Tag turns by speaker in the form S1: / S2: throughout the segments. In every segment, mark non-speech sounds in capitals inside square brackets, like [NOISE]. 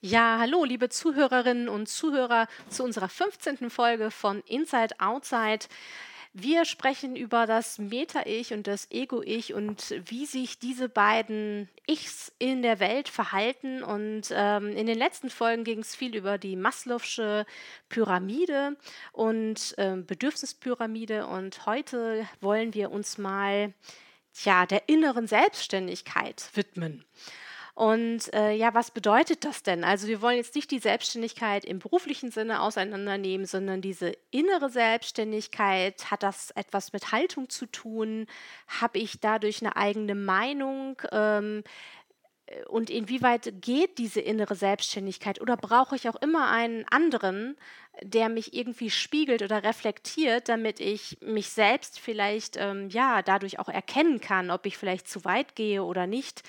S1: Ja, hallo, liebe Zuhörerinnen und Zuhörer zu unserer 15. Folge von Inside Outside. Wir sprechen über das Meta-Ich und das Ego-Ich und wie sich diese beiden Ichs in der Welt verhalten. Und ähm, in den letzten Folgen ging es viel über die Maslow'sche Pyramide und ähm, Bedürfnispyramide. Und heute wollen wir uns mal ja, der inneren Selbstständigkeit widmen. Und äh, ja, was bedeutet das denn? Also wir wollen jetzt nicht die Selbstständigkeit im beruflichen Sinne auseinandernehmen, sondern diese innere Selbstständigkeit, hat das etwas mit Haltung zu tun? Habe ich dadurch eine eigene Meinung? Ähm, äh, und inwieweit geht diese innere Selbstständigkeit? Oder brauche ich auch immer einen anderen, der mich irgendwie spiegelt oder reflektiert, damit ich mich selbst vielleicht ähm, ja dadurch auch erkennen kann, ob ich vielleicht zu weit gehe oder nicht?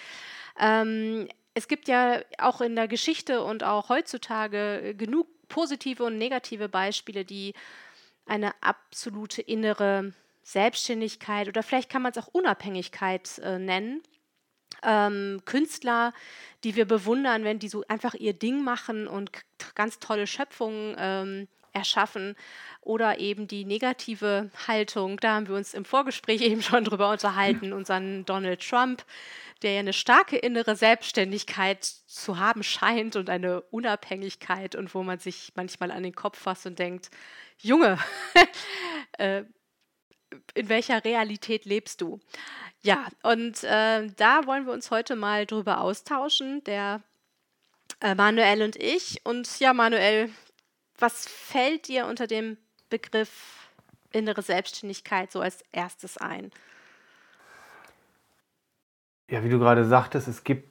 S1: Ähm, es gibt ja auch in der Geschichte und auch heutzutage genug positive und negative Beispiele, die eine absolute innere Selbstständigkeit oder vielleicht kann man es auch Unabhängigkeit äh, nennen. Ähm, Künstler, die wir bewundern, wenn die so einfach ihr Ding machen und ganz tolle Schöpfungen ähm, erschaffen oder eben die negative Haltung, da haben wir uns im Vorgespräch [LAUGHS] eben schon drüber unterhalten, unseren Donald Trump, der ja eine starke innere Selbstständigkeit zu haben scheint und eine Unabhängigkeit und wo man sich manchmal an den Kopf fasst und denkt, Junge, [LAUGHS] äh, in welcher Realität lebst du? Ja, und äh, da wollen wir uns heute mal drüber austauschen, der äh, Manuel und ich. Und ja, Manuel, was fällt dir unter dem Begriff innere Selbstständigkeit so als erstes ein?
S2: Ja, wie du gerade sagtest, es gibt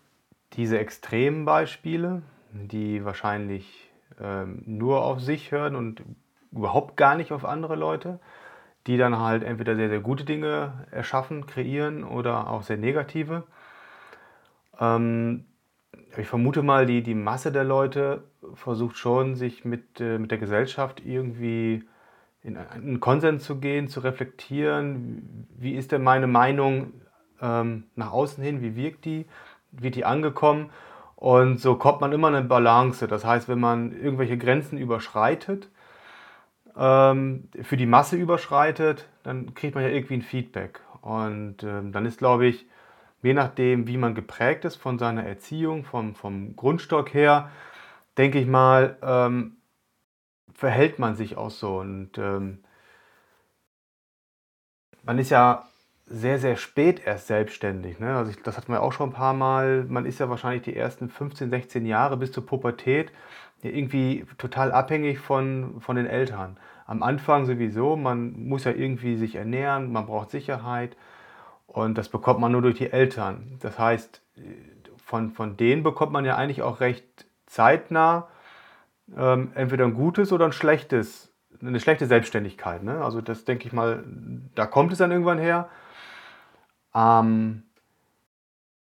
S2: diese extremen Beispiele, die wahrscheinlich ähm, nur auf sich hören und überhaupt gar nicht auf andere Leute, die dann halt entweder sehr, sehr gute Dinge erschaffen, kreieren oder auch sehr negative. Ähm, ich vermute mal, die, die Masse der Leute versucht schon, sich mit, äh, mit der Gesellschaft irgendwie in einen Konsens zu gehen, zu reflektieren. Wie ist denn meine Meinung ähm, nach außen hin? Wie wirkt die? Wird die angekommen? Und so kommt man immer in eine Balance. Das heißt, wenn man irgendwelche Grenzen überschreitet, ähm, für die Masse überschreitet, dann kriegt man ja irgendwie ein Feedback. Und ähm, dann ist, glaube ich, je nachdem, wie man geprägt ist von seiner Erziehung, vom, vom Grundstock her, denke ich mal, ähm, verhält man sich auch so. Und ähm, man ist ja sehr, sehr spät erst selbstständig. Ne? Also ich, das hatten wir auch schon ein paar Mal. Man ist ja wahrscheinlich die ersten 15, 16 Jahre bis zur Pubertät irgendwie total abhängig von, von den Eltern. Am Anfang sowieso, man muss ja irgendwie sich ernähren, man braucht Sicherheit. Und das bekommt man nur durch die Eltern. Das heißt, von, von denen bekommt man ja eigentlich auch recht zeitnah ähm, entweder ein gutes oder ein schlechtes, eine schlechte Selbstständigkeit. Ne? Also das denke ich mal, da kommt es dann irgendwann her. Ähm,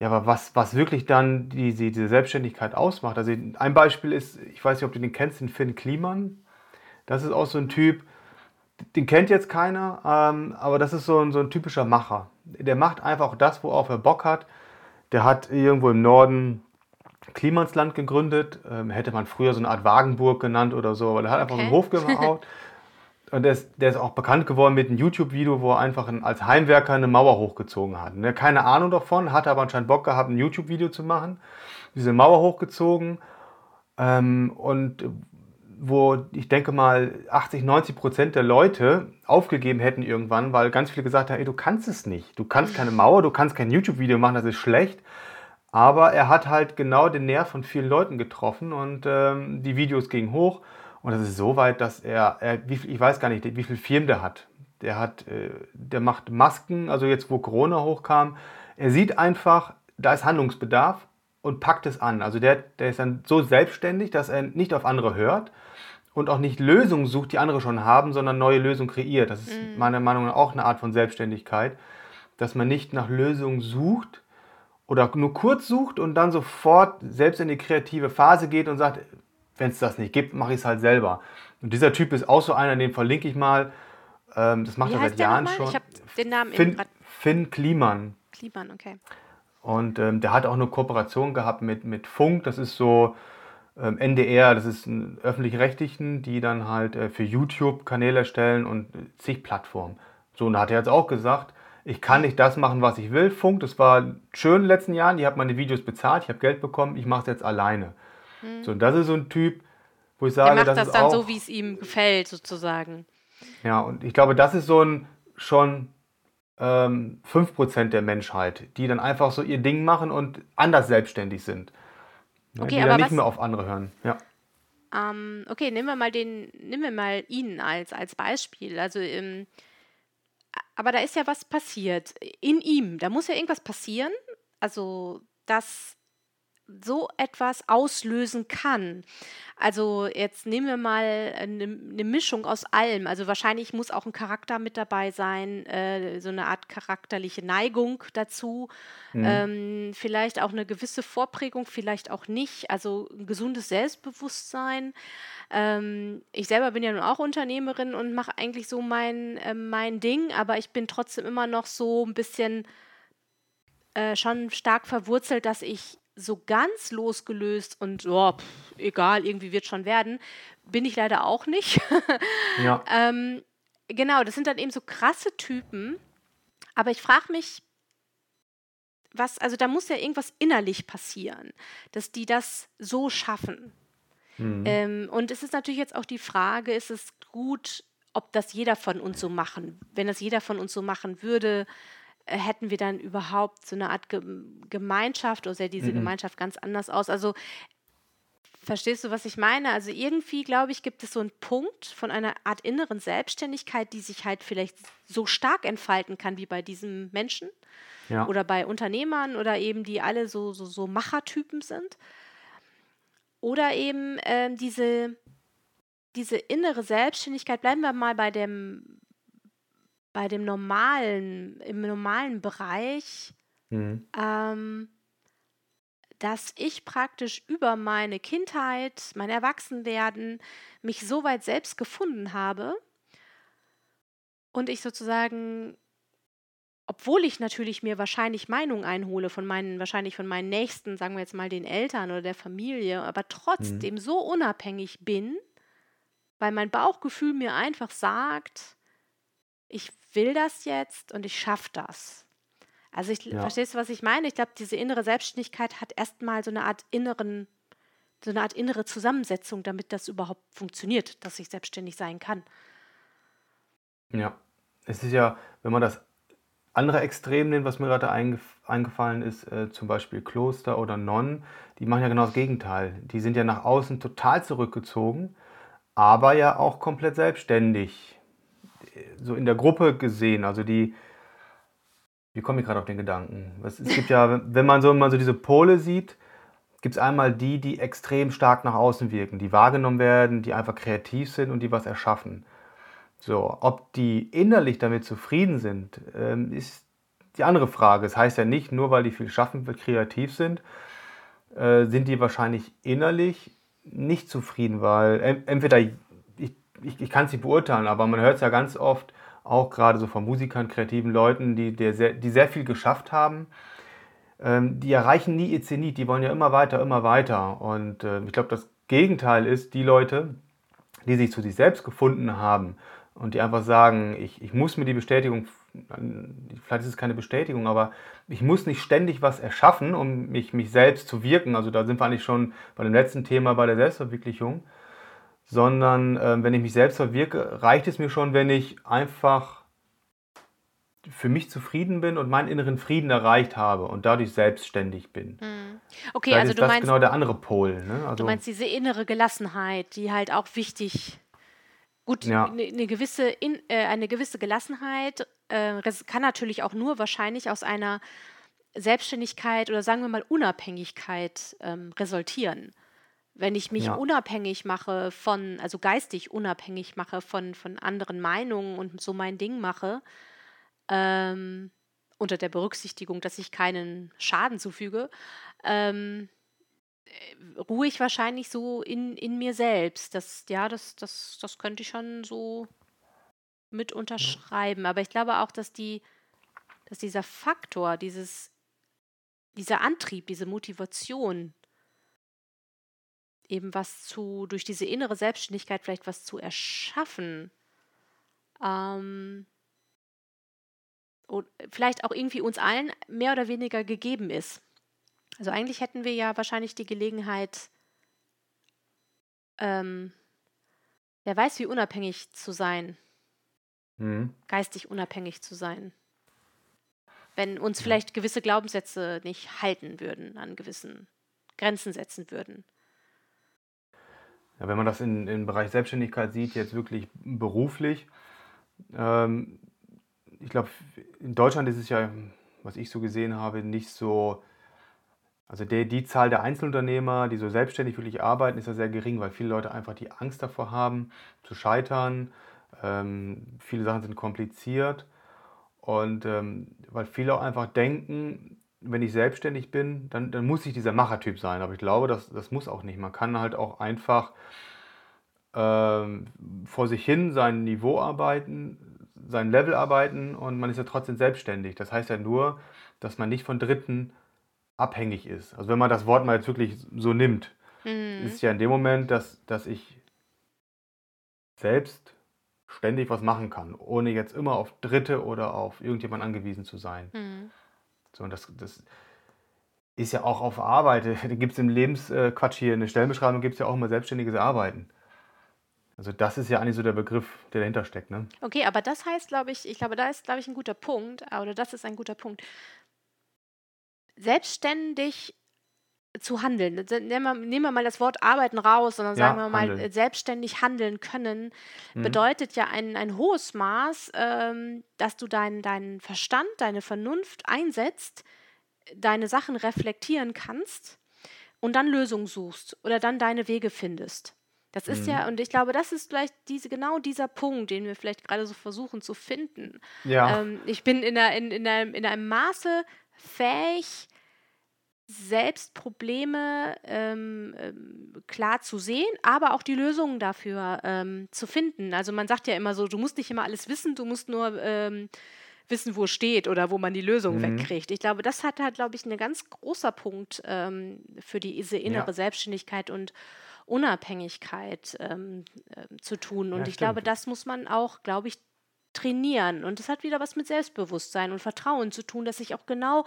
S2: ja, aber was, was wirklich dann diese, diese Selbstständigkeit ausmacht, also ein Beispiel ist, ich weiß nicht, ob du den kennst, den Finn Kliman. Das ist auch so ein Typ, den kennt jetzt keiner, ähm, aber das ist so ein, so ein typischer Macher. Der macht einfach das, worauf er Bock hat. Der hat irgendwo im Norden Klimansland gegründet. Ähm, hätte man früher so eine Art Wagenburg genannt oder so, aber der hat einfach okay. so einen Hof gebaut. [LAUGHS] Und der ist, der ist, auch bekannt geworden mit einem YouTube-Video, wo er einfach ein, als Heimwerker eine Mauer hochgezogen hat. Ne? Keine Ahnung davon, hatte aber anscheinend Bock gehabt, ein YouTube-Video zu machen. Diese Mauer hochgezogen. Ähm, und wo ich denke mal 80, 90 Prozent der Leute aufgegeben hätten irgendwann, weil ganz viele gesagt haben, ey, du kannst es nicht. Du kannst keine Mauer, du kannst kein YouTube-Video machen, das ist schlecht. Aber er hat halt genau den Nerv von vielen Leuten getroffen und ähm, die Videos gingen hoch. Und das ist so weit, dass er, er wie, ich weiß gar nicht, wie viele Firmen der hat. Der hat, äh, der macht Masken, also jetzt wo Corona hochkam. Er sieht einfach, da ist Handlungsbedarf und packt es an. Also der, der ist dann so selbstständig, dass er nicht auf andere hört, und auch nicht Lösungen sucht, die andere schon haben, sondern neue Lösungen kreiert. Das ist mhm. meiner Meinung nach auch eine Art von Selbstständigkeit, dass man nicht nach Lösungen sucht oder nur kurz sucht und dann sofort selbst in die kreative Phase geht und sagt, wenn es das nicht gibt, mache ich es halt selber. Und dieser Typ ist auch so einer, den verlinke ich mal. Ähm, das macht Wie er seit Jahren schon. Ich habe den Namen Finn, Finn Kliman.
S1: Kliman, okay.
S2: Und ähm, der hat auch eine Kooperation gehabt mit, mit Funk. Das ist so NDR, das ist ein öffentlich-rechtlichen, die dann halt äh, für YouTube Kanäle erstellen und zig Plattformen. So, und da hat er jetzt auch gesagt, ich kann nicht das machen, was ich will. Funk, das war schön in den letzten Jahren, die haben meine Videos bezahlt, ich habe Geld bekommen, ich mache es jetzt alleine. Mhm. So, und das ist so ein Typ, wo ich sage,
S1: der macht das, das dann auch, so, wie es ihm gefällt, sozusagen.
S2: Ja, und ich glaube, das ist so ein schon ähm, 5% der Menschheit, die dann einfach so ihr Ding machen und anders selbstständig sind. Okay, die aber dann nicht was, mehr auf andere hören. Ja.
S1: Ähm, okay, nehmen wir mal den, nehmen wir mal ihn als, als Beispiel. Also ähm, aber da ist ja was passiert in ihm. Da muss ja irgendwas passieren, also dass so etwas auslösen kann. Also jetzt nehmen wir mal eine, eine Mischung aus allem. Also wahrscheinlich muss auch ein Charakter mit dabei sein, äh, so eine Art charakterliche Neigung dazu. Mhm. Ähm, vielleicht auch eine gewisse Vorprägung, vielleicht auch nicht. Also ein gesundes Selbstbewusstsein. Ähm, ich selber bin ja nun auch Unternehmerin und mache eigentlich so mein, äh, mein Ding, aber ich bin trotzdem immer noch so ein bisschen äh, schon stark verwurzelt, dass ich so ganz losgelöst und oh, pff, egal, irgendwie wird schon werden, bin ich leider auch nicht. [LAUGHS] ja. ähm, genau, das sind dann eben so krasse Typen. Aber ich frage mich, was, also da muss ja irgendwas innerlich passieren, dass die das so schaffen. Mhm. Ähm, und es ist natürlich jetzt auch die Frage, ist es gut, ob das jeder von uns so machen, wenn das jeder von uns so machen würde, hätten wir dann überhaupt so eine Art Gemeinschaft oder sähe diese mhm. Gemeinschaft ganz anders aus? Also Verstehst du, was ich meine? Also irgendwie, glaube ich, gibt es so einen Punkt von einer Art inneren Selbstständigkeit, die sich halt vielleicht so stark entfalten kann wie bei diesem Menschen ja. oder bei Unternehmern oder eben die alle so, so, so Machertypen sind. Oder eben äh, diese, diese innere Selbstständigkeit, bleiben wir mal bei dem, bei dem normalen, im normalen Bereich, mhm. ähm, dass ich praktisch über meine Kindheit, mein Erwachsenwerden mich so weit selbst gefunden habe und ich sozusagen, obwohl ich natürlich mir wahrscheinlich Meinungen einhole von meinen, wahrscheinlich von meinen Nächsten, sagen wir jetzt mal den Eltern oder der Familie, aber mhm. trotzdem mhm. so unabhängig bin, weil mein Bauchgefühl mir einfach sagt, ich will das jetzt und ich schaffe das. Also ich ja. verstehst du, was ich meine? Ich glaube, diese innere Selbstständigkeit hat erstmal so eine Art inneren, so eine Art innere Zusammensetzung, damit das überhaupt funktioniert, dass ich selbstständig sein kann.
S2: Ja, es ist ja, wenn man das andere Extrem nimmt, was mir gerade eingef eingefallen ist, äh, zum Beispiel Kloster oder Nonnen, die machen ja genau das Gegenteil. Die sind ja nach außen total zurückgezogen, aber ja auch komplett selbstständig so in der Gruppe gesehen, also die, wie komme ich gerade auf den Gedanken? Es, es gibt ja, wenn man so, wenn man so diese Pole sieht, gibt es einmal die, die extrem stark nach außen wirken, die wahrgenommen werden, die einfach kreativ sind und die was erschaffen. So, ob die innerlich damit zufrieden sind, ähm, ist die andere Frage. Es das heißt ja nicht, nur weil die viel schaffen, kreativ sind, äh, sind die wahrscheinlich innerlich nicht zufrieden, weil entweder ich, ich kann es nicht beurteilen, aber man hört es ja ganz oft, auch gerade so von Musikern, kreativen Leuten, die, die, sehr, die sehr viel geschafft haben. Ähm, die erreichen nie ihr Zenit, die wollen ja immer weiter, immer weiter. Und äh, ich glaube, das Gegenteil ist die Leute, die sich zu sich selbst gefunden haben und die einfach sagen, ich, ich muss mir die Bestätigung, vielleicht ist es keine Bestätigung, aber ich muss nicht ständig was erschaffen, um mich, mich selbst zu wirken. Also da sind wir eigentlich schon bei dem letzten Thema, bei der Selbstverwirklichung sondern äh, wenn ich mich selbst verwirke, reicht es mir schon, wenn ich einfach für mich zufrieden bin und meinen inneren Frieden erreicht habe und dadurch selbstständig bin.
S1: Mhm. Okay, Vielleicht also
S2: ist
S1: du
S2: das
S1: meinst
S2: genau der andere Pol. Ne?
S1: Also, du meinst diese innere Gelassenheit, die halt auch wichtig. Gut, ja. eine, eine, gewisse in, äh, eine gewisse Gelassenheit äh, kann natürlich auch nur wahrscheinlich aus einer Selbstständigkeit oder sagen wir mal Unabhängigkeit ähm, resultieren wenn ich mich Ja. unabhängig mache von, also geistig unabhängig mache von, von anderen Meinungen und so mein Ding mache, ähm, unter der Berücksichtigung, dass ich keinen Schaden zufüge, ähm, äh, ruhe ich wahrscheinlich so in, in mir selbst. Das, ja, das, das, das könnte ich schon so mit unterschreiben. Aber ich glaube auch, dass die, dass dieser Faktor, dieses, dieser Antrieb, diese Motivation eben was zu, durch diese innere Selbstständigkeit vielleicht was zu erschaffen, ähm, und vielleicht auch irgendwie uns allen mehr oder weniger gegeben ist. Also eigentlich hätten wir ja wahrscheinlich die Gelegenheit, ähm, wer weiß, wie unabhängig zu sein,
S2: Mhm.
S1: geistig unabhängig zu sein. Wenn uns vielleicht gewisse Glaubenssätze nicht halten würden, an gewissen Grenzen setzen würden.
S2: Ja, wenn man das in, im Bereich Selbstständigkeit sieht, jetzt wirklich beruflich, ähm, ich glaube, in Deutschland ist es ja, was ich so gesehen habe, nicht so, also der, die Zahl der Einzelunternehmer, die so selbstständig wirklich arbeiten, ist ja sehr gering, weil viele Leute einfach die Angst davor haben, zu scheitern. Ähm, viele Sachen sind kompliziert und ähm, weil viele auch einfach denken, wenn ich selbstständig bin, dann, dann muss ich dieser Machertyp sein. Aber ich glaube, das, das muss auch nicht. Man kann halt auch einfach ähm, vor sich hin sein Niveau arbeiten, sein Level arbeiten und man ist ja trotzdem selbstständig. Das heißt ja nur, dass man nicht von Dritten abhängig ist. Also wenn man das Wort mal jetzt wirklich so nimmt,
S1: Mhm.
S2: ist ja in dem Moment, dass, dass ich selbst ständig was machen kann, ohne jetzt immer auf Dritte oder auf irgendjemand angewiesen zu sein.
S1: Mhm.
S2: So, und das, das ist ja auch auf Arbeit. [LAUGHS] Da gibt es im Lebensquatsch hier eine Stellenbeschreibung, gibt es ja auch immer selbstständiges Arbeiten. Also das ist ja eigentlich so der Begriff, der dahinter steckt. Ne?
S1: Okay, aber das heißt, glaube ich, ich glaube, da ist, glaube ich, ein guter Punkt, äh, oder das ist ein guter Punkt. Selbstständig zu handeln. Nehmen wir, nehmen wir mal das Wort arbeiten raus, sondern
S2: Ja,
S1: sagen wir mal,
S2: handeln.
S1: selbstständig handeln können,
S2: Mhm.
S1: bedeutet ja ein, ein hohes Maß, ähm, dass du deinen deinen Verstand, deine Vernunft einsetzt, deine Sachen reflektieren kannst und dann Lösungen suchst oder dann deine Wege findest. Das ist ja,
S2: Mhm.
S1: und ich glaube, das ist vielleicht diese, genau dieser Punkt, den wir vielleicht gerade so versuchen zu finden.
S2: Ja,
S1: Ähm, ich bin in, einer, in, in, einem, in einem Maße fähig, selbst Probleme ähm, ähm, klar zu sehen, aber auch die Lösungen dafür ähm, zu finden. Also man sagt ja immer so, du musst nicht immer alles wissen, du musst nur ähm, wissen, wo es steht oder wo man die Lösung
S2: Mhm.
S1: wegkriegt. Ich glaube, das hat halt, glaube ich, ein ganz großer Punkt ähm, für die, diese innere
S2: ja,
S1: Selbstständigkeit und Unabhängigkeit ähm, zu tun. Und
S2: ja,
S1: ich glaube,
S2: stimmt.
S1: das muss man auch, glaube ich, trainieren. Und das hat wieder was mit Selbstbewusstsein und Vertrauen zu tun, dass ich auch genau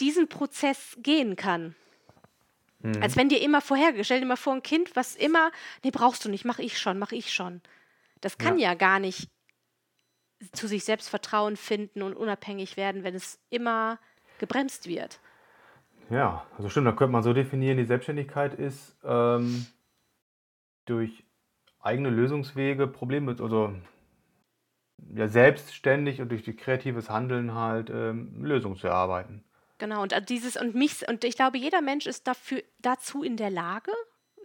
S1: diesen Prozess gehen kann. Als
S2: Mhm.
S1: wenn dir immer vorher, stell dir mal vor, ein Kind, was immer, nee, brauchst du nicht, mach ich schon, mach ich schon. Das kann
S2: Ja,
S1: ja gar nicht zu sich selbst Vertrauen finden und unabhängig werden, wenn es immer gebremst wird.
S2: ja, also stimmt, da könnte man so definieren, die Selbstständigkeit ist ähm, durch eigene Lösungswege Probleme, also ja, selbstständig und durch die kreatives Handeln halt ähm, Lösungen zu erarbeiten.
S1: Genau, und äh, dieses und mich, und ich glaube, jeder Mensch ist dafür, dazu in der Lage,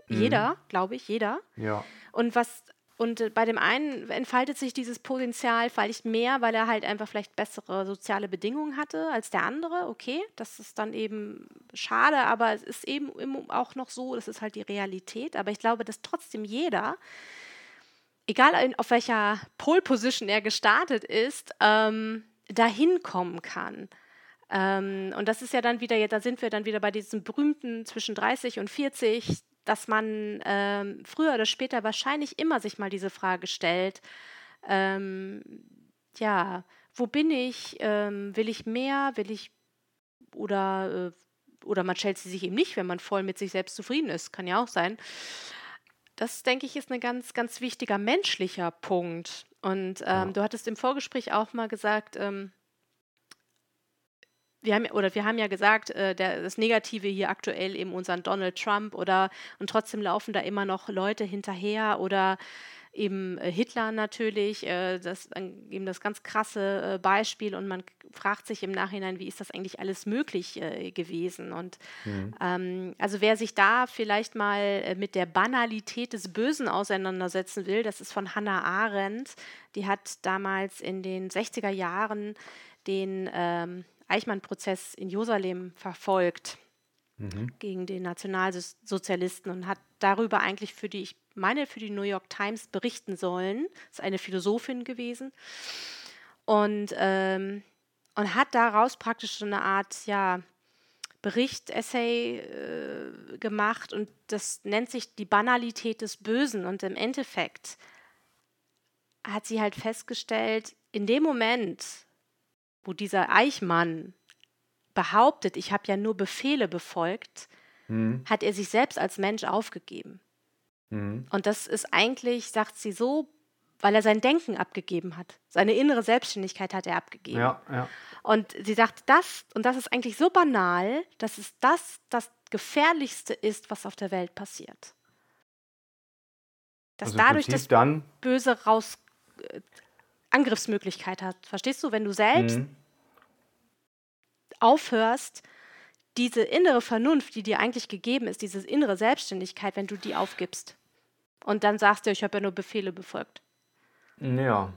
S2: Mhm.
S1: jeder, glaube ich, jeder.
S2: Ja,
S1: Und was, und äh, bei dem einen entfaltet sich dieses Potenzial vielleicht mehr, weil er halt einfach vielleicht bessere soziale Bedingungen hatte als der andere. Okay, das ist dann eben schade, aber es ist eben auch noch so, das ist halt die Realität. Aber ich glaube, dass trotzdem jeder, egal in, auf welcher Pole Position er gestartet ist, ähm, dahin kommen kann. Ähm, und das ist ja dann wieder, da sind wir dann wieder bei diesem berühmten zwischen 30 und 40, dass man ähm, früher oder später wahrscheinlich immer sich mal diese Frage stellt, ähm, ja, wo bin ich? Ähm, will ich mehr? Will ich oder äh, oder man stellt sie sich eben nicht, wenn man voll mit sich selbst zufrieden ist, kann ja auch sein. Das, denke ich, ist ein ganz, ganz wichtiger menschlicher Punkt. Und ähm,
S2: ja,
S1: du hattest im Vorgespräch auch mal gesagt, ähm, wir haben, oder wir haben ja gesagt, äh, der, das Negative hier aktuell eben unseren Donald Trump oder und trotzdem laufen da immer noch Leute hinterher oder eben äh, Hitler natürlich, äh, das eben das ganz krasse äh, Beispiel und man fragt sich im Nachhinein, wie ist das eigentlich alles möglich äh, gewesen? Und
S2: mhm.
S1: ähm, also wer sich da vielleicht mal äh, mit der Banalität des Bösen auseinandersetzen will, das ist von Hannah Arendt. Die hat damals in den 60er Jahren den ähm, Eichmann-Prozess in Jerusalem verfolgt
S2: Mhm.
S1: gegen den Nationalsozialisten und hat darüber eigentlich für die, ich meine, für die New York Times berichten sollen. Ist eine Philosophin gewesen und, ähm, und hat daraus praktisch so eine Art, ja, Bericht, Essay äh, gemacht und das nennt sich die Banalität des Bösen. Und im Endeffekt hat sie halt festgestellt, in dem Moment, wo dieser Eichmann behauptet, ich habe ja nur Befehle befolgt, mhm. hat er sich selbst als Mensch aufgegeben. Mhm. Und das ist eigentlich, sagt sie so, weil er sein Denken abgegeben hat. Seine innere Selbstständigkeit hat er abgegeben. Ja, ja. Und sie sagt, das, und das ist eigentlich so banal, dass es das das Gefährlichste ist, was auf der Welt passiert. Dass also dadurch das Böse raus äh, Angriffsmöglichkeit hat. Verstehst du? Wenn du selbst mhm. aufhörst, diese innere Vernunft, die dir eigentlich gegeben ist, diese innere Selbstständigkeit, wenn du die aufgibst und dann sagst du, ich habe ja nur Befehle befolgt.
S2: Ja.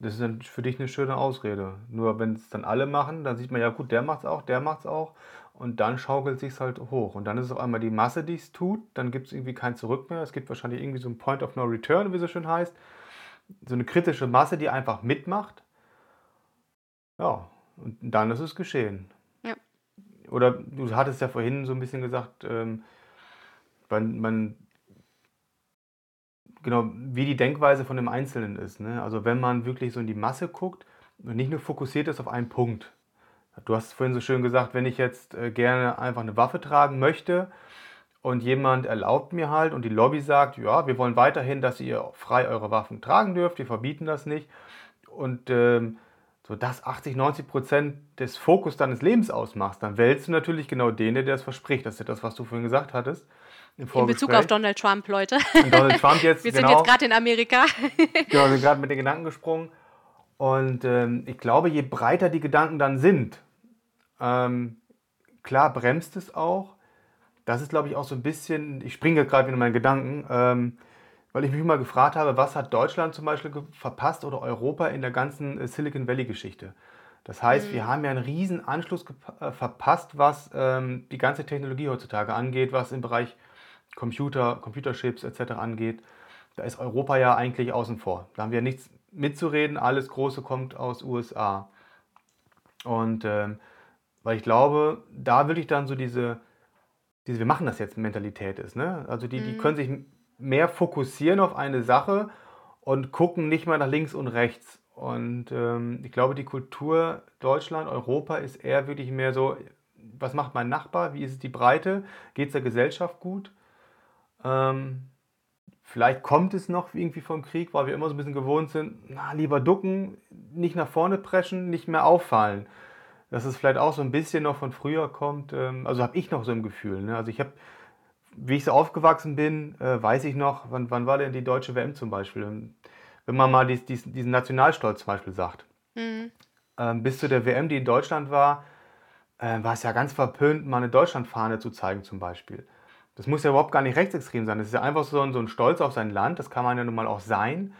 S2: Das ist dann für dich eine schöne Ausrede. Nur wenn es dann alle machen, dann sieht man ja gut, der macht's auch, der macht's auch und dann schaukelt sich's halt hoch und dann ist es auf einmal die Masse, die es tut, dann gibt es irgendwie kein Zurück mehr. Es gibt wahrscheinlich irgendwie so ein Point of No Return, wie es so schön heißt. So eine kritische Masse, die einfach mitmacht. Ja, und dann ist es geschehen. Ja. Oder du hattest ja vorhin so ein bisschen gesagt, ähm, man, man genau, wie die Denkweise von dem Einzelnen ist. Ne? Also wenn man wirklich so in die Masse guckt und nicht nur fokussiert ist auf einen Punkt. Du hast vorhin so schön gesagt, wenn ich jetzt äh, gerne einfach eine Waffe tragen möchte und jemand erlaubt mir halt und die Lobby sagt, ja, wir wollen weiterhin, dass ihr frei eure Waffen tragen dürft, wir verbieten das nicht. Und ähm, so das 80, 90 Prozent des Fokus deines Lebens ausmachst, dann wählst du natürlich genau den, der das verspricht. Das ist ja das, was du vorhin gesagt hattest.
S1: In Bezug auf Donald Trump, Leute.
S2: Donald Trump jetzt. [LAUGHS]
S1: Wir genau, sind jetzt gerade in Amerika. [LAUGHS]
S2: genau, wir sind gerade mit den Gedanken gesprungen. Und ähm, ich glaube, je breiter die Gedanken dann sind, ähm, klar bremst es auch. Das ist, glaube ich, auch so ein bisschen, ich springe gerade wieder in meinen Gedanken, ähm, weil ich mich mal gefragt habe, was hat Deutschland zum Beispiel verpasst oder Europa in der ganzen äh, Silicon Valley-Geschichte? Das heißt, mhm. wir haben ja einen riesen Anschluss äh, verpasst, was ähm, die ganze Technologie heutzutage angeht, was im Bereich Computer, Computerchips etc. angeht, da ist Europa ja eigentlich außen vor. Da haben wir nichts mitzureden, alles Große kommt aus USA. Und ähm, weil ich glaube, da wirklich dann so diese, diese wir machen das jetzt Mentalität ist. Ne? Also die, mhm. die können sich mehr fokussieren auf eine Sache und gucken nicht mal nach links und rechts. Und ähm, ich glaube, die Kultur Deutschland, Europa ist eher wirklich mehr so, was macht mein Nachbar, wie ist es die Breite, geht es der Gesellschaft gut? Ähm, vielleicht kommt es noch irgendwie vom Krieg, weil wir immer so ein bisschen gewohnt sind, na, lieber ducken, nicht nach vorne preschen, nicht mehr auffallen. Dass es vielleicht auch so ein bisschen noch von früher kommt. Ähm, also habe ich noch so ein Gefühl. Ne? Also ich habe, wie ich so aufgewachsen bin, äh, weiß ich noch, wann, wann war denn die deutsche WM zum Beispiel? Ähm, wenn man mal dies, dies, diesen Nationalstolz zum Beispiel sagt. Mhm. Ähm, bis zu der WM, die in Deutschland war, äh, war es ja ganz verpönt, mal eine Deutschlandfahne zu zeigen zum Beispiel. Das muss ja überhaupt gar nicht rechtsextrem sein. Das ist ja einfach so ein, so ein Stolz auf sein Land. Das kann man ja nun mal auch sein.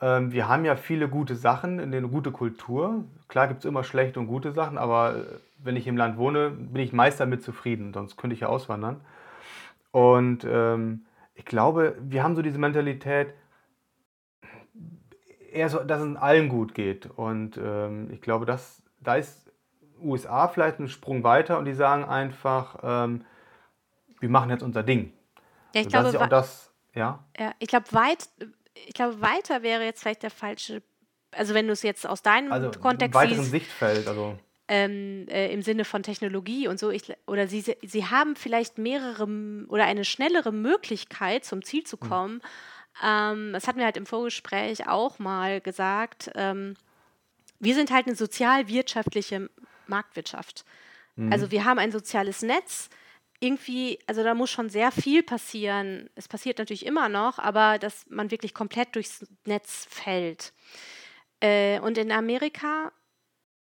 S2: Ähm, wir haben ja viele gute Sachen, eine gute Kultur. Klar gibt es immer schlechte und gute Sachen, aber äh, wenn ich im Land wohne, bin ich meist damit zufrieden. Sonst könnte ich ja auswandern. Und ähm, ich glaube, wir haben so diese Mentalität, eher so, dass es allen gut geht. Und ähm, ich glaube, dass, da ist USA vielleicht einen Sprung weiter und die sagen einfach, ähm, wir machen jetzt unser Ding.
S1: Ja, ich glaube, ja das, ja? ja ich glaube, weit, ich glaube, weiter wäre jetzt vielleicht der falsche, also wenn du es jetzt aus deinem also Kontext
S2: weiteren siehst, Sichtfeld, also
S1: ähm, äh, im Sinne von Technologie und so, ich, oder sie, sie haben vielleicht mehrere oder eine schnellere Möglichkeit, zum Ziel zu hm. kommen. Mhm. Ähm, das hatten wir halt im Vorgespräch auch mal gesagt. Ähm, wir sind halt eine sozial-wirtschaftliche Marktwirtschaft. Mhm. Also wir haben ein soziales Netz, irgendwie, also da muss schon sehr viel passieren. Es passiert natürlich immer noch, aber dass man wirklich komplett durchs Netz fällt. Äh, und in Amerika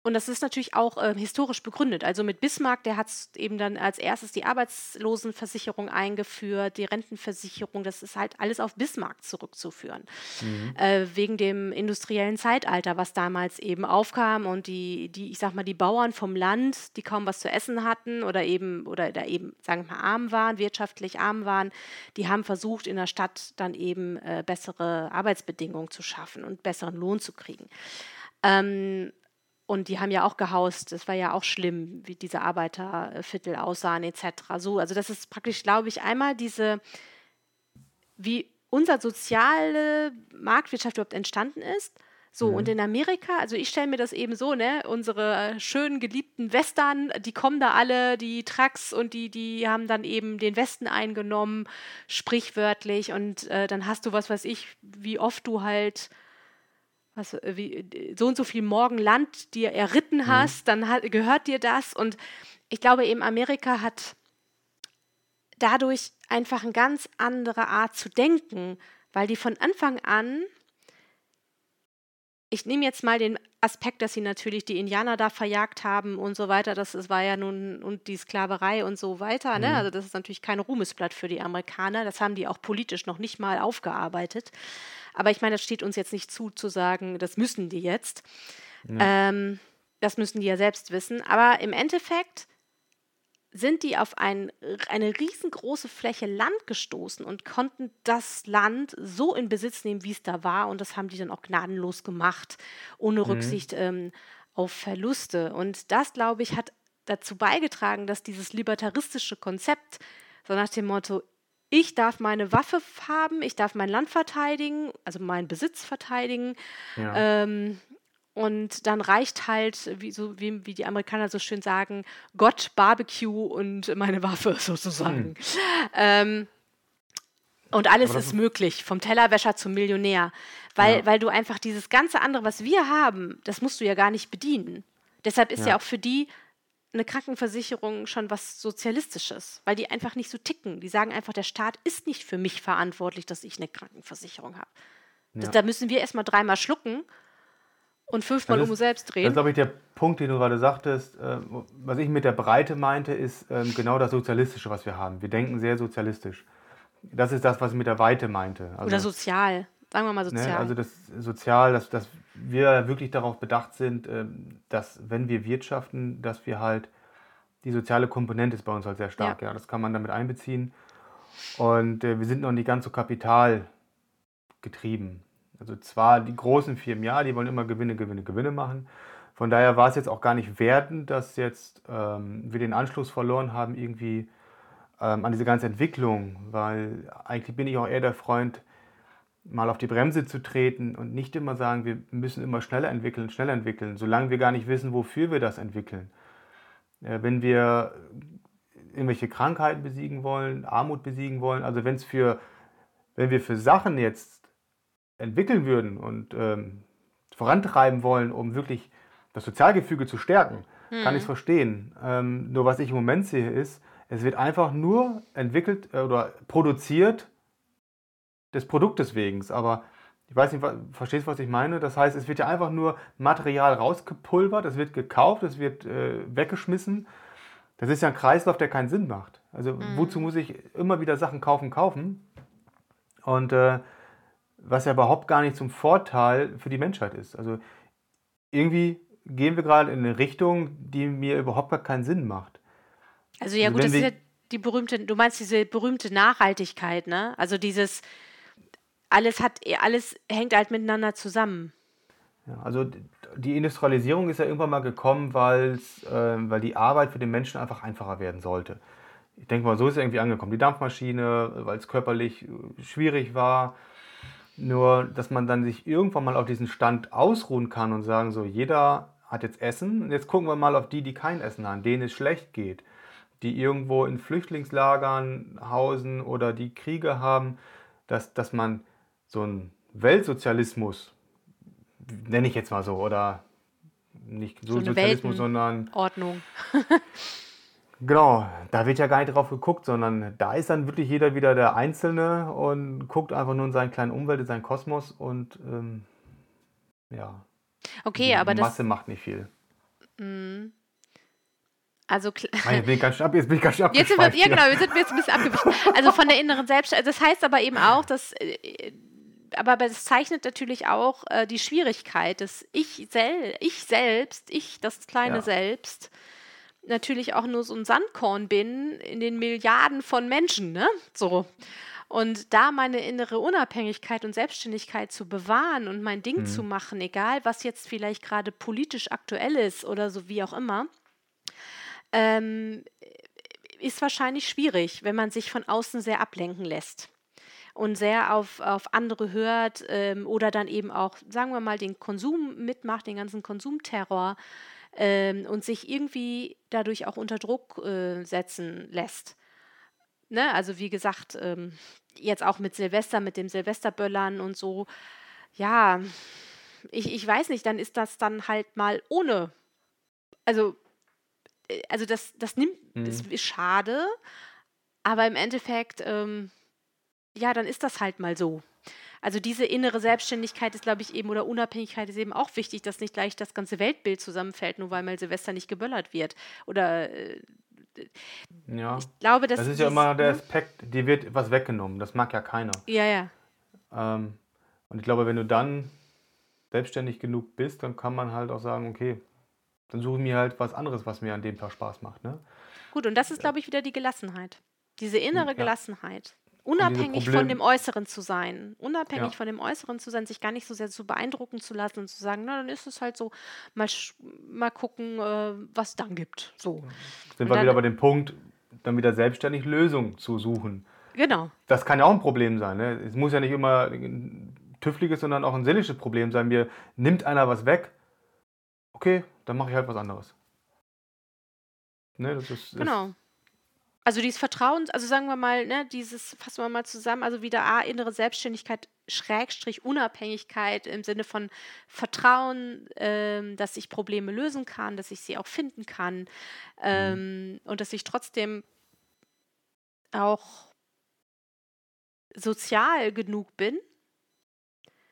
S1: und das ist natürlich auch äh, historisch begründet. Also mit Bismarck, der hat eben dann als erstes die Arbeitslosenversicherung eingeführt, die Rentenversicherung, das ist halt alles auf Bismarck zurückzuführen. Mhm. Äh, wegen dem industriellen Zeitalter, was damals eben aufkam und die, die, ich sag mal, die Bauern vom Land, die kaum was zu essen hatten oder eben, oder da eben, sagen wir mal, arm waren, wirtschaftlich arm waren, die haben versucht, in der Stadt dann eben äh, bessere Arbeitsbedingungen zu schaffen und besseren Lohn zu kriegen. Ähm, und die haben ja auch gehaust. Das war ja auch schlimm, wie diese Arbeiterviertel aussahen etc. So, also das ist praktisch, glaube ich, einmal diese, wie unsere soziale Marktwirtschaft überhaupt entstanden ist. So, mhm. und in Amerika, also ich stelle mir das eben so, ne, unsere schönen geliebten Western, die kommen da alle, die Trucks und die, die haben dann eben den Westen eingenommen, sprichwörtlich, und äh, dann hast du was weiß ich, wie oft du halt was, äh, wie, so und so viel Morgen Land dir erritten mhm. hast, mhm. dann hat, gehört dir das. Und ich glaube eben, Amerika hat dadurch einfach eine ganz andere Art zu denken, weil die von Anfang an, ich nehme jetzt mal den Aspekt, dass sie natürlich die Indianer da verjagt haben und so weiter, das, das war ja nun, und die Sklaverei und so weiter, ne? Mhm. also das ist natürlich kein Ruhmesblatt für die Amerikaner, das haben die auch politisch noch nicht mal aufgearbeitet. Aber ich meine, das steht uns jetzt nicht zu, zu sagen, das müssen die jetzt. Ja. Ähm, das müssen die ja selbst wissen. Aber im Endeffekt sind die auf ein, eine riesengroße Fläche Land gestoßen und konnten das Land so in Besitz nehmen, wie es da war. Und das haben die dann auch gnadenlos gemacht, ohne mhm. Rücksicht ähm, auf Verluste. Und das, glaube ich, hat dazu beigetragen, dass dieses libertaristische Konzept, so nach dem Motto, ich darf meine Waffe haben, ich darf mein Land verteidigen, also meinen Besitz verteidigen. Ja. Ähm, und dann reicht halt, wie, so, wie, wie, die Amerikaner so schön sagen, Gott, Barbecue und meine Waffe [LAUGHS] sozusagen. Hm. Ähm, und alles ist möglich, vom Tellerwäscher zum Millionär. Weil, ja. weil du einfach dieses ganze andere, was wir haben, das musst du ja gar nicht bedienen. Deshalb ist ja, ja auch für die eine Krankenversicherung schon was Sozialistisches, weil die einfach nicht so ticken. Die sagen einfach, der Staat ist nicht für mich verantwortlich, dass ich eine Krankenversicherung habe. Ja. Da müssen wir erstmal dreimal schlucken und fünfmal um uns selbst drehen. Das
S2: ist, glaube ich, der Punkt, den du gerade sagtest. Äh, was ich mit der Breite meinte, ist äh, genau das Sozialistische, was wir haben. Wir denken sehr sozialistisch. Das ist das, was ich mit der Weite meinte.
S1: Also, Oder sozial. Sagen wir mal ne, sozial.
S2: Ne, also das Sozial, dass, dass wir wirklich darauf bedacht sind, ähm, dass wenn wir wirtschaften, dass wir halt, die soziale Komponente ist bei uns halt sehr stark. Ja. ja das kann man damit einbeziehen. Und äh, wir sind noch nicht ganz so kapitalgetrieben. Also zwar die großen Firmen, ja, die wollen immer Gewinne, Gewinne, Gewinne machen. Von daher war es jetzt auch gar nicht wertend, dass jetzt ähm, wir den Anschluss verloren haben irgendwie ähm, an diese ganze Entwicklung, weil eigentlich bin ich auch eher der Freund, mal auf die Bremse zu treten und nicht immer sagen, wir müssen immer schneller entwickeln, schneller entwickeln, solange wir gar nicht wissen, wofür wir das entwickeln. Wenn wir irgendwelche Krankheiten besiegen wollen, Armut besiegen wollen, also wenn es für, wenn wir für Sachen jetzt entwickeln würden und ähm, vorantreiben wollen, um wirklich das Sozialgefüge zu stärken, hm. kann ich es verstehen. Ähm, nur was ich im Moment sehe, ist, es wird einfach nur entwickelt äh, oder produziert des Produktes wegen. Aber ich weiß nicht, verstehst du, was ich meine? Das heißt, es wird ja einfach nur Material rausgepulvert, es wird gekauft, es wird äh, weggeschmissen. Das ist ja ein Kreislauf, der keinen Sinn macht. Also mhm. wozu muss ich immer wieder Sachen kaufen, kaufen? Und äh, was ja überhaupt gar nicht zum Vorteil für die Menschheit ist. Also irgendwie gehen wir gerade in eine Richtung, die mir überhaupt gar keinen Sinn macht.
S1: Also ja also gut, das ist ja die berühmte, du meinst diese berühmte Nachhaltigkeit, ne? Also dieses, alles hat, alles hängt halt miteinander zusammen.
S2: Ja, also die Industrialisierung ist ja irgendwann mal gekommen, äh, weil die Arbeit für den Menschen einfach einfacher werden sollte. Ich denke mal, so ist es irgendwie angekommen. Die Dampfmaschine, weil es körperlich äh, schwierig war. Nur, dass man dann sich irgendwann mal auf diesen Stand ausruhen kann und sagen, so, jeder hat jetzt Essen und jetzt gucken wir mal auf die, die kein Essen haben, denen es schlecht geht, die irgendwo in Flüchtlingslagern hausen oder die Kriege haben, dass, dass man so ein Weltsozialismus, nenne ich jetzt mal so, oder nicht so, so Sozialismus, sondern
S1: Ordnung. [LAUGHS]
S2: genau, da wird ja gar nicht drauf geguckt, sondern da ist dann wirklich jeder wieder der Einzelne und guckt einfach nur in seinen kleinen Umwelt, in seinen Kosmos und ähm, ja.
S1: Okay, die aber
S2: Masse das, macht nicht viel.
S1: Mm. Also
S2: jetzt bin ich ganz ab, jetzt bin ich ganz
S1: jetzt sind wir, Ja, genau, wir sind jetzt ein bisschen abgewichen. Also von der inneren Selbstständigkeit. Das heißt aber eben auch, dass äh, aber es zeichnet natürlich auch äh, die Schwierigkeit, dass ich, sel ich selbst, ich, das kleine ja. Selbst, natürlich auch nur so ein Sandkorn bin in den Milliarden von Menschen, ne? So. Und da meine innere Unabhängigkeit und Selbstständigkeit zu bewahren und mein Ding mhm. zu machen, egal was jetzt vielleicht gerade politisch aktuell ist oder so wie auch immer, ähm, ist wahrscheinlich schwierig, wenn man sich von außen sehr ablenken lässt und sehr auf, auf andere hört ähm, oder dann eben auch, sagen wir mal, den Konsum mitmacht, den ganzen Konsumterror ähm, und sich irgendwie dadurch auch unter Druck äh, setzen lässt. Ne? Also wie gesagt, ähm, jetzt auch mit Silvester, mit dem Silvesterböllern und so, ja, ich, ich weiß nicht, dann ist das dann halt mal ohne. Also, äh, also das, das nimmt, mhm. das ist schade, aber im Endeffekt, ähm, ja, dann ist das halt mal so. Also diese innere Selbstständigkeit ist, glaube ich, eben, oder Unabhängigkeit ist eben auch wichtig, dass nicht gleich das ganze Weltbild zusammenfällt, nur weil mal Silvester nicht geböllert wird. Oder äh,
S2: ja. ich glaube, dass. Das ist ja immer der hm? Aspekt, dir wird was weggenommen. Das mag ja keiner.
S1: Ja, ja.
S2: Ähm, und ich glaube, wenn du dann selbstständig genug bist, dann kann man halt auch sagen, okay, dann suche ich mir halt was anderes, was mir an dem Tag Spaß macht. Ne?
S1: Gut, und das ist, glaube ich, wieder die Gelassenheit. Diese innere ja. Gelassenheit. Unabhängig von dem Äußeren zu sein. Unabhängig ja. von dem Äußeren zu sein, sich gar nicht so sehr zu beeindrucken zu lassen und zu sagen, na, dann ist es halt so, mal, mal gucken, äh, was es dann gibt. So.
S2: Sind und wir wieder bei dem Punkt, dann wieder selbstständig Lösungen zu suchen.
S1: Genau.
S2: Das kann ja auch ein Problem sein. Ne? Es muss ja nicht immer ein tüffliges, sondern auch ein seelisches Problem sein. Mir nimmt einer was weg, okay, dann mache ich halt was anderes.
S1: Ne, das ist, genau. Ist, also dieses Vertrauen, also sagen wir mal, ne, dieses, fassen wir mal zusammen, also wieder A, innere Selbstständigkeit, Schrägstrich Unabhängigkeit im Sinne von Vertrauen, ähm, dass ich Probleme lösen kann, dass ich sie auch finden kann mhm. ähm, und dass ich trotzdem auch sozial genug bin,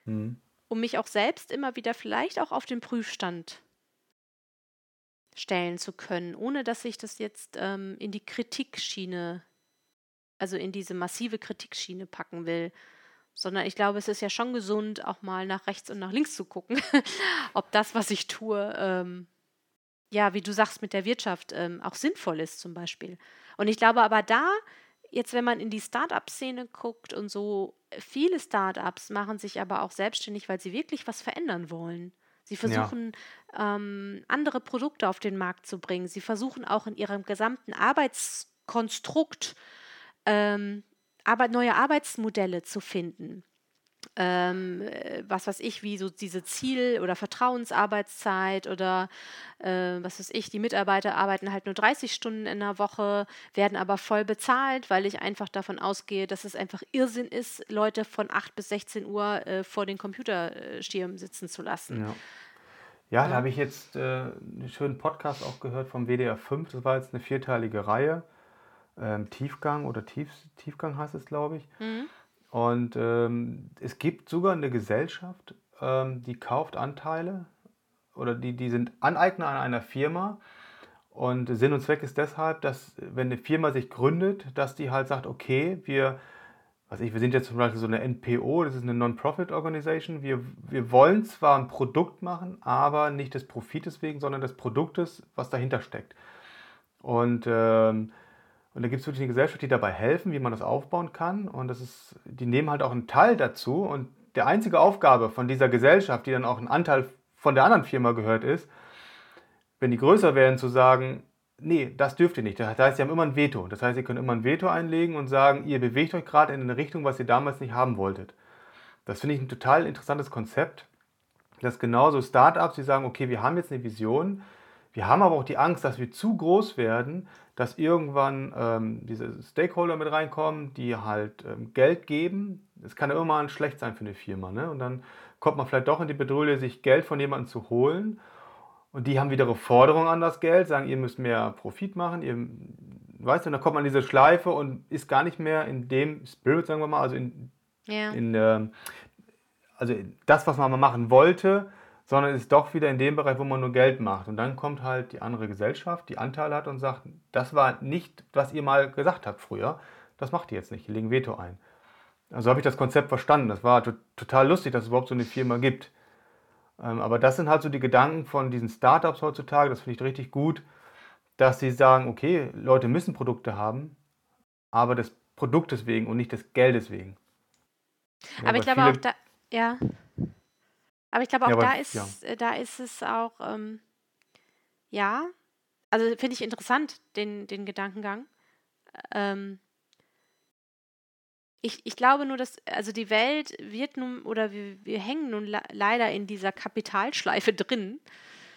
S1: mhm. um mich auch selbst immer wieder vielleicht auch auf den Prüfstand stellen zu können, ohne dass ich das jetzt ähm, in die Kritikschiene, also in diese massive Kritikschiene packen will. Sondern ich glaube, es ist ja schon gesund, auch mal nach rechts und nach links zu gucken, [LAUGHS] ob das, was ich tue, ähm, ja, wie du sagst, mit der Wirtschaft ähm, auch sinnvoll ist zum Beispiel. Und ich glaube aber da, jetzt wenn man in die Start-up-Szene guckt und so, viele Start-ups machen sich aber auch selbstständig, weil sie wirklich was verändern wollen. Sie versuchen, ja. ähm, andere Produkte auf den Markt zu bringen. Sie versuchen auch in ihrem gesamten Arbeitskonstrukt ähm, aber neue Arbeitsmodelle zu finden ähm, äh, was weiß ich, wie so diese Ziel- oder Vertrauensarbeitszeit oder äh, was weiß ich, die Mitarbeiter arbeiten halt nur 30 Stunden in der Woche, werden aber voll bezahlt, weil ich einfach davon ausgehe, dass es einfach Irrsinn ist, Leute von 8 bis 16 Uhr äh, vor den Computerschirmen sitzen zu lassen.
S2: Ja. Ja, da habe ich jetzt äh, einen schönen Podcast auch gehört vom WDR 5. Das war jetzt eine vierteilige Reihe. Ähm, Tiefgang oder Tief, Tiefgang heißt es, glaube ich. Mhm. Und ähm, es gibt sogar eine Gesellschaft, ähm, die kauft Anteile oder die, die sind Aneigner an einer Firma. Und Sinn und Zweck ist deshalb, dass wenn eine Firma sich gründet, dass die halt sagt, okay, wir, was ich, wir sind jetzt zum Beispiel so eine NPO, das ist eine Non-Profit-Organisation. Wir, wir wollen zwar ein Produkt machen, aber nicht des Profites wegen, sondern des Produktes, was dahinter steckt. Und ähm, und da gibt es wirklich eine Gesellschaft, die dabei helfen, wie man das aufbauen kann. Und das ist, die nehmen halt auch einen Teil dazu. Und die einzige Aufgabe von dieser Gesellschaft, die dann auch ein Anteil von der anderen Firma gehört, ist, wenn die größer werden, zu sagen, nee, das dürft ihr nicht. Das heißt, sie haben immer ein Veto. Das heißt, sie können immer ein Veto einlegen und sagen, ihr bewegt euch gerade in eine Richtung, was ihr damals nicht haben wolltet. Das finde ich ein total interessantes Konzept, dass genauso Startups, die sagen, okay, wir haben jetzt eine Vision, wir haben aber auch die Angst, dass wir zu groß werden, dass irgendwann ähm, diese Stakeholder mit reinkommen, die halt ähm, Geld geben. Es kann ja immer mal schlecht sein für eine Firma. Ne? Und dann kommt man vielleicht doch in die Bedrohung, sich Geld von jemandem zu holen. Und die haben wieder Forderungen an das Geld, sagen, ihr müsst mehr Profit machen. Ihr, weißt du, und dann kommt man in diese Schleife und ist gar nicht mehr in dem Spirit, sagen wir mal, also in, ja. in äh, also das, was man mal machen wollte, sondern ist doch wieder in dem Bereich, wo man nur Geld macht. Und dann kommt halt die andere Gesellschaft, die Anteile hat und sagt, das war nicht, was ihr mal gesagt habt früher, das macht ihr jetzt nicht, ihr legen Veto ein. Also habe ich das Konzept verstanden. Das war total lustig, dass es überhaupt so eine Firma gibt. Ähm, aber das sind halt so die Gedanken von diesen Startups heutzutage, das finde ich richtig gut, dass sie sagen, okay, Leute müssen Produkte haben, aber das Produktes wegen und nicht des Geldes wegen.
S1: Ja, aber ich glaube auch da, ja. Aber ich glaube auch
S2: Ja, aber
S1: da ist,
S2: ja.
S1: äh, da ist es auch, ähm, ja, also finde ich interessant, den, den Gedankengang. Ähm, ich, ich glaube nur, dass, also die Welt wird nun, oder wir, wir hängen nun le leider in dieser Kapitalschleife drin.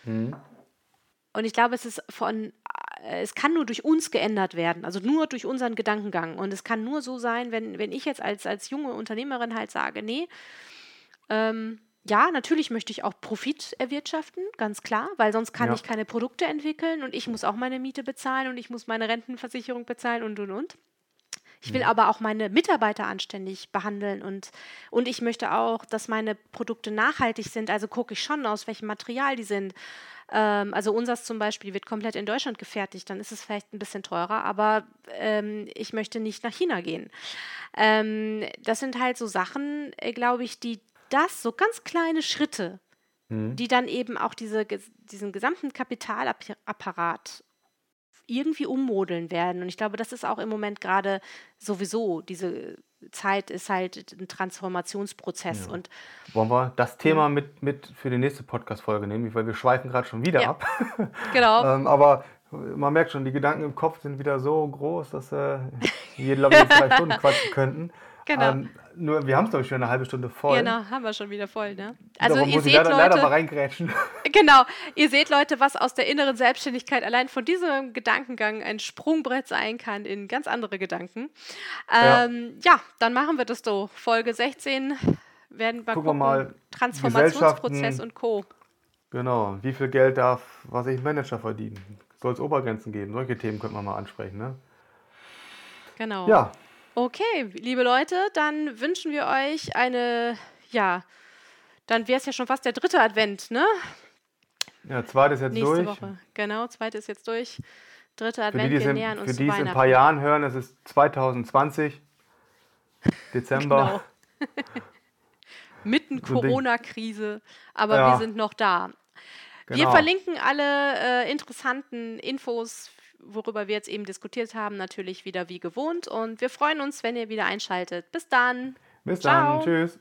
S2: Mhm.
S1: Und ich glaube, es ist von, äh, es kann nur durch uns geändert werden, also nur durch unseren Gedankengang. Und es kann nur so sein, wenn, wenn ich jetzt als, als junge Unternehmerin halt sage, nee, ähm, ja, natürlich möchte ich auch Profit erwirtschaften, ganz klar, weil sonst kann
S2: Ja.
S1: ich keine Produkte entwickeln und ich muss auch meine Miete bezahlen und ich muss meine Rentenversicherung bezahlen und und und. Ich will
S2: Mhm.
S1: aber auch meine Mitarbeiter anständig behandeln und, und ich möchte auch, dass meine Produkte nachhaltig sind. Also gucke ich schon, aus welchem Material die sind. Ähm, also unseres zum Beispiel wird komplett in Deutschland gefertigt, dann ist es vielleicht ein bisschen teurer, aber ähm, ich möchte nicht nach China gehen. Ähm, das sind halt so Sachen, äh, glaube ich, die das, so ganz kleine Schritte,
S2: Mhm.
S1: die dann eben auch diese, diesen gesamten Kapitalapparat irgendwie ummodeln werden. Und ich glaube, das ist auch im Moment gerade sowieso, diese Zeit ist halt ein Transformationsprozess.
S2: Ja.
S1: Und
S2: Wollen wir das Thema mit, mit für die nächste Podcast-Folge nehmen, weil wir schweifen gerade schon wieder
S1: Ja.
S2: ab. [LAUGHS]
S1: genau,
S2: ähm, aber man merkt schon, die Gedanken im Kopf sind wieder so groß, dass äh, wir, glaube ich, drei [LAUGHS] Stunden quatschen könnten.
S1: Genau.
S2: Ähm, nur, wir haben es, glaube ich, schon eine halbe Stunde voll.
S1: genau, haben wir schon wieder voll, ne? Also
S2: Darum
S1: ihr seht,
S2: leider, leider mal
S1: Leute,
S2: reingrätschen. [LAUGHS]
S1: genau, ihr seht, Leute, was aus der inneren Selbstständigkeit allein von diesem Gedankengang ein Sprungbrett sein kann in ganz andere Gedanken.
S2: Ja.
S1: Ähm, ja, dann machen wir das so. Folge 16 werden wir
S2: Gucken wir
S1: gucken.
S2: mal,
S1: Transformationsprozess und Co.
S2: Genau. Wie viel Geld darf, was ich Manager verdienen? Soll es Obergrenzen geben? Solche Themen könnte man mal ansprechen. Ne?
S1: Genau.
S2: Ja,
S1: Okay, liebe Leute, dann wünschen wir euch eine, ja, dann wäre es ja schon fast der dritte Advent, ne?
S2: ja, zweites jetzt
S1: Nächste
S2: durch.
S1: Woche. Genau, zweite ist jetzt durch. Dritte
S2: Für
S1: Advent,
S2: die, die
S1: wir nähern
S2: für
S1: uns
S2: die
S1: zu
S2: es in ein paar Jahren hören, es ist 2020, Dezember.
S1: Genau. [LAUGHS] Mitten. Corona-Krise, aber
S2: Ja.
S1: wir sind noch da. Wir
S2: Genau.
S1: verlinken alle äh, interessanten Infos, worüber wir jetzt eben diskutiert haben, natürlich wieder wie gewohnt. Und wir freuen uns, wenn ihr wieder einschaltet. Bis dann.
S2: Bis
S1: Ciao.
S2: dann. Tschüss.